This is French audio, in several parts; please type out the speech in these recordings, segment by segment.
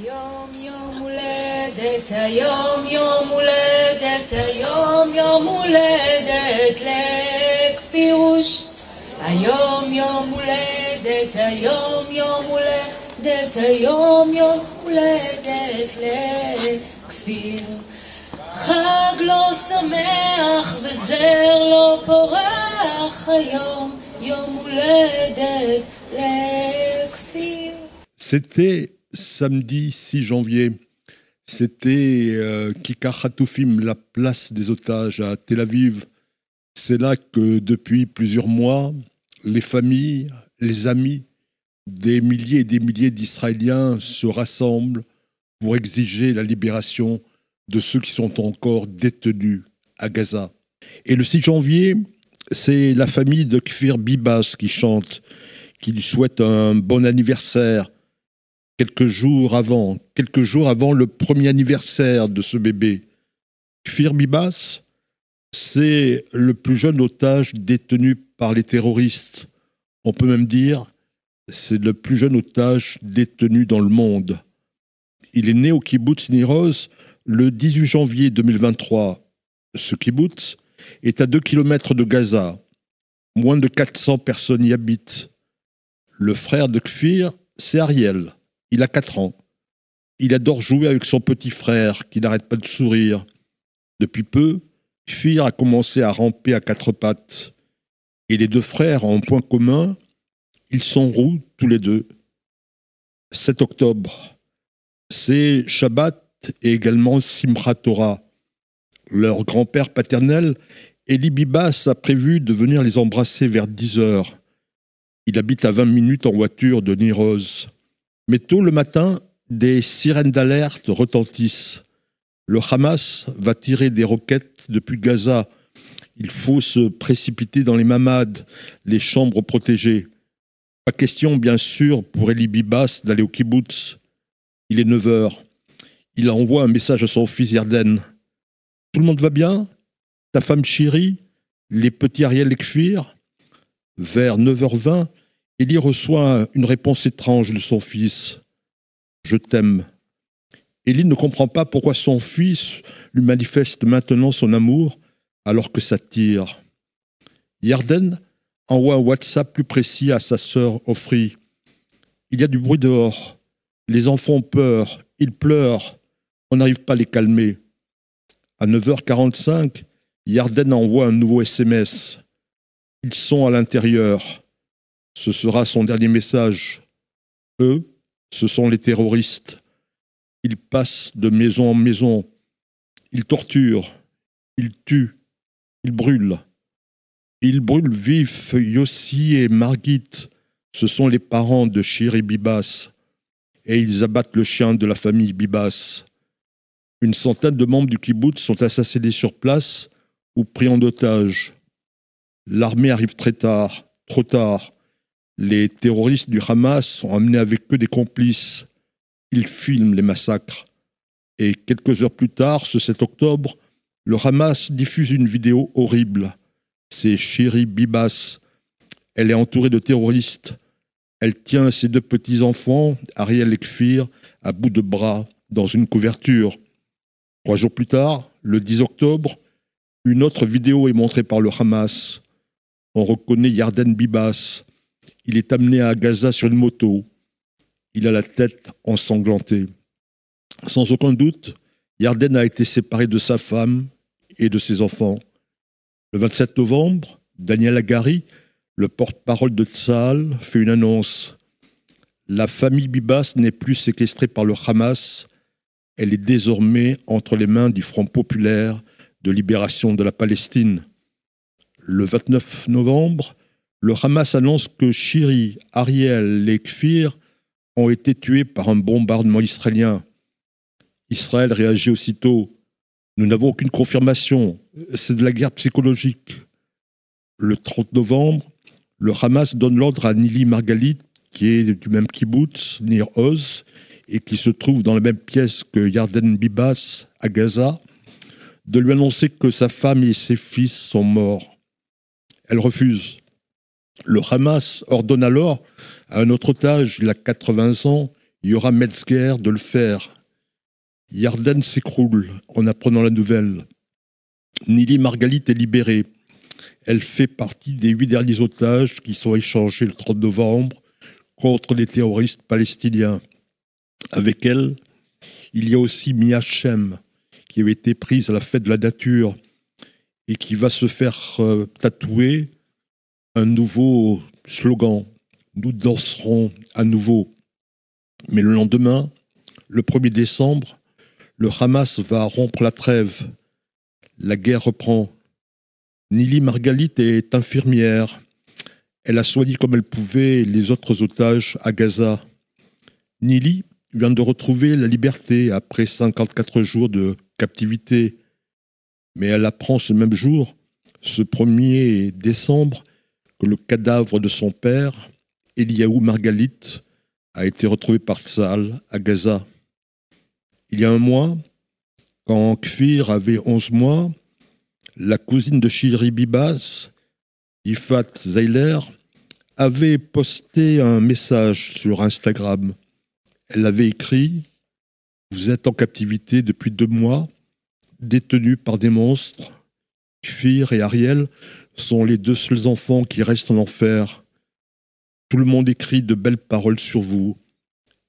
היום יום הולדת, היום יום הולדת, היום יום הולדת לכפירוש. היום יום הולדת, היום יום הולדת, היום יום הולדת לכפיר. חג לא שמח וזר לא פורח, היום יום הולדת לכפיר. C'était samedi 6 janvier. C'était euh, Kikar Hatoufim, la place des otages à Tel Aviv. C'est là que depuis plusieurs mois, les familles, les amis des milliers et des milliers d'Israéliens se rassemblent pour exiger la libération de ceux qui sont encore détenus à Gaza. Et le 6 janvier, c'est la famille de Kfir Bibas qui chante, qui lui souhaite un bon anniversaire, quelques jours avant, quelques jours avant le premier anniversaire de ce bébé. Kfir Bibas, c'est le plus jeune otage détenu par les terroristes. On peut même dire, c'est le plus jeune otage détenu dans le monde. Il est né au kibbutz Niroz le 18 janvier 2023. Ce kibbutz est à 2 km de Gaza. Moins de 400 personnes y habitent. Le frère de Kfir, c'est Ariel. Il a 4 ans. Il adore jouer avec son petit frère qui n'arrête pas de sourire. Depuis peu, Kfir a commencé à ramper à quatre pattes. Et les deux frères ont un point commun, ils sont roux tous les deux. 7 octobre, c'est Shabbat et également Simchat Torah. Leur grand-père paternel, Eli Bibas, a prévu de venir les embrasser vers 10 heures. Il habite à 20 minutes en voiture de Niroz. Mais tôt le matin, des sirènes d'alerte retentissent. Le Hamas va tirer des roquettes depuis Gaza. Il faut se précipiter dans les mamades, les chambres protégées. Pas question, bien sûr, pour Eli Bibas d'aller au kibbutz. Il est 9 heures. Il envoie un message à son fils Yarden. Tout le monde va bien? Ta femme chérie Les petits Ariel Ekfir? Vers 9h20, Eli reçoit une réponse étrange de son fils. Je t'aime. Eli ne comprend pas pourquoi son fils lui manifeste maintenant son amour alors que ça tire. Yarden envoie un WhatsApp plus précis à sa sœur Ofri. Il y a du bruit dehors. Les enfants ont peur. Ils pleurent. On n'arrive pas à les calmer. À 9h45, Yarden envoie un nouveau SMS. Ils sont à l'intérieur. Ce sera son dernier message. Eux, ce sont les terroristes. Ils passent de maison en maison. Ils torturent. Ils tuent. Ils brûlent. Ils brûlent vifs Yossi et Margit. Ce sont les parents de Shiri Bibas. Et ils abattent le chien de la famille Bibas. Une centaine de membres du kibbutz sont assassinés sur place ou pris en otage. L'armée arrive très tard, trop tard. Les terroristes du Hamas sont amenés avec eux des complices. Ils filment les massacres. Et quelques heures plus tard, ce 7 octobre, le Hamas diffuse une vidéo horrible. C'est Chéri Bibas. Elle est entourée de terroristes. Elle tient ses deux petits-enfants, Ariel et Kfir, à bout de bras, dans une couverture. Trois jours plus tard, le 10 octobre, une autre vidéo est montrée par le Hamas. On reconnaît Yarden Bibas. Il est amené à Gaza sur une moto. Il a la tête ensanglantée. Sans aucun doute, Yarden a été séparé de sa femme et de ses enfants. Le 27 novembre, Daniel Agari, le porte-parole de Tzal, fait une annonce. La famille Bibas n'est plus séquestrée par le Hamas, elle est désormais entre les mains du Front populaire de libération de la Palestine. Le 29 novembre, le Hamas annonce que Shiri, Ariel et Kfir ont été tués par un bombardement israélien. Israël réagit aussitôt. Nous n'avons aucune confirmation. C'est de la guerre psychologique. Le 30 novembre, le Hamas donne l'ordre à Nili Margalit, qui est du même kibbutz, Nir Oz, et qui se trouve dans la même pièce que Yarden Bibas à Gaza, de lui annoncer que sa femme et ses fils sont morts. Elle refuse. Le Hamas ordonne alors à un autre otage, il a 80 ans, Il y aura Metzger de le faire. Yarden s'écroule en apprenant la nouvelle. Nili Margalit est libérée. Elle fait partie des huit derniers otages qui sont échangés le 30 novembre contre les terroristes palestiniens. Avec elle, il y a aussi Mia Shem, qui avait été prise à la fête de la nature et qui va se faire euh, tatouer un nouveau slogan. Nous danserons à nouveau. Mais le lendemain, le 1er décembre, le Hamas va rompre la trêve. La guerre reprend. Nili Margalit est infirmière. Elle a soigné comme elle pouvait les autres otages à Gaza. Nili vient de retrouver la liberté après 54 jours de captivité. Mais elle apprend ce même jour, ce 1er décembre, que le cadavre de son père, Eliaou Margalit, a été retrouvé par Tzal à Gaza. Il y a un mois, quand Kfir avait 11 mois, la cousine de Shiri Bibas, Ifat Zeiler, avait posté un message sur Instagram. Elle avait écrit Vous êtes en captivité depuis deux mois, détenus par des monstres. Kfir et Ariel sont les deux seuls enfants qui restent en enfer. Tout le monde écrit de belles paroles sur vous,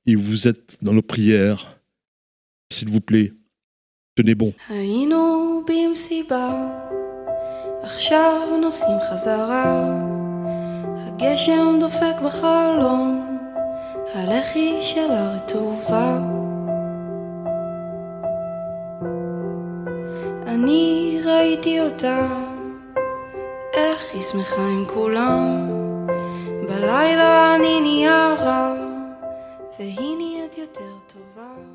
et vous êtes dans nos prières. S'il vous plaît, tenez bon. הגשם דופק בחלון, הלחי של הרטובה. אני ראיתי אותה, איך היא שמחה עם כולם. בלילה אני נהיה רע, והיא נהיית יותר טובה.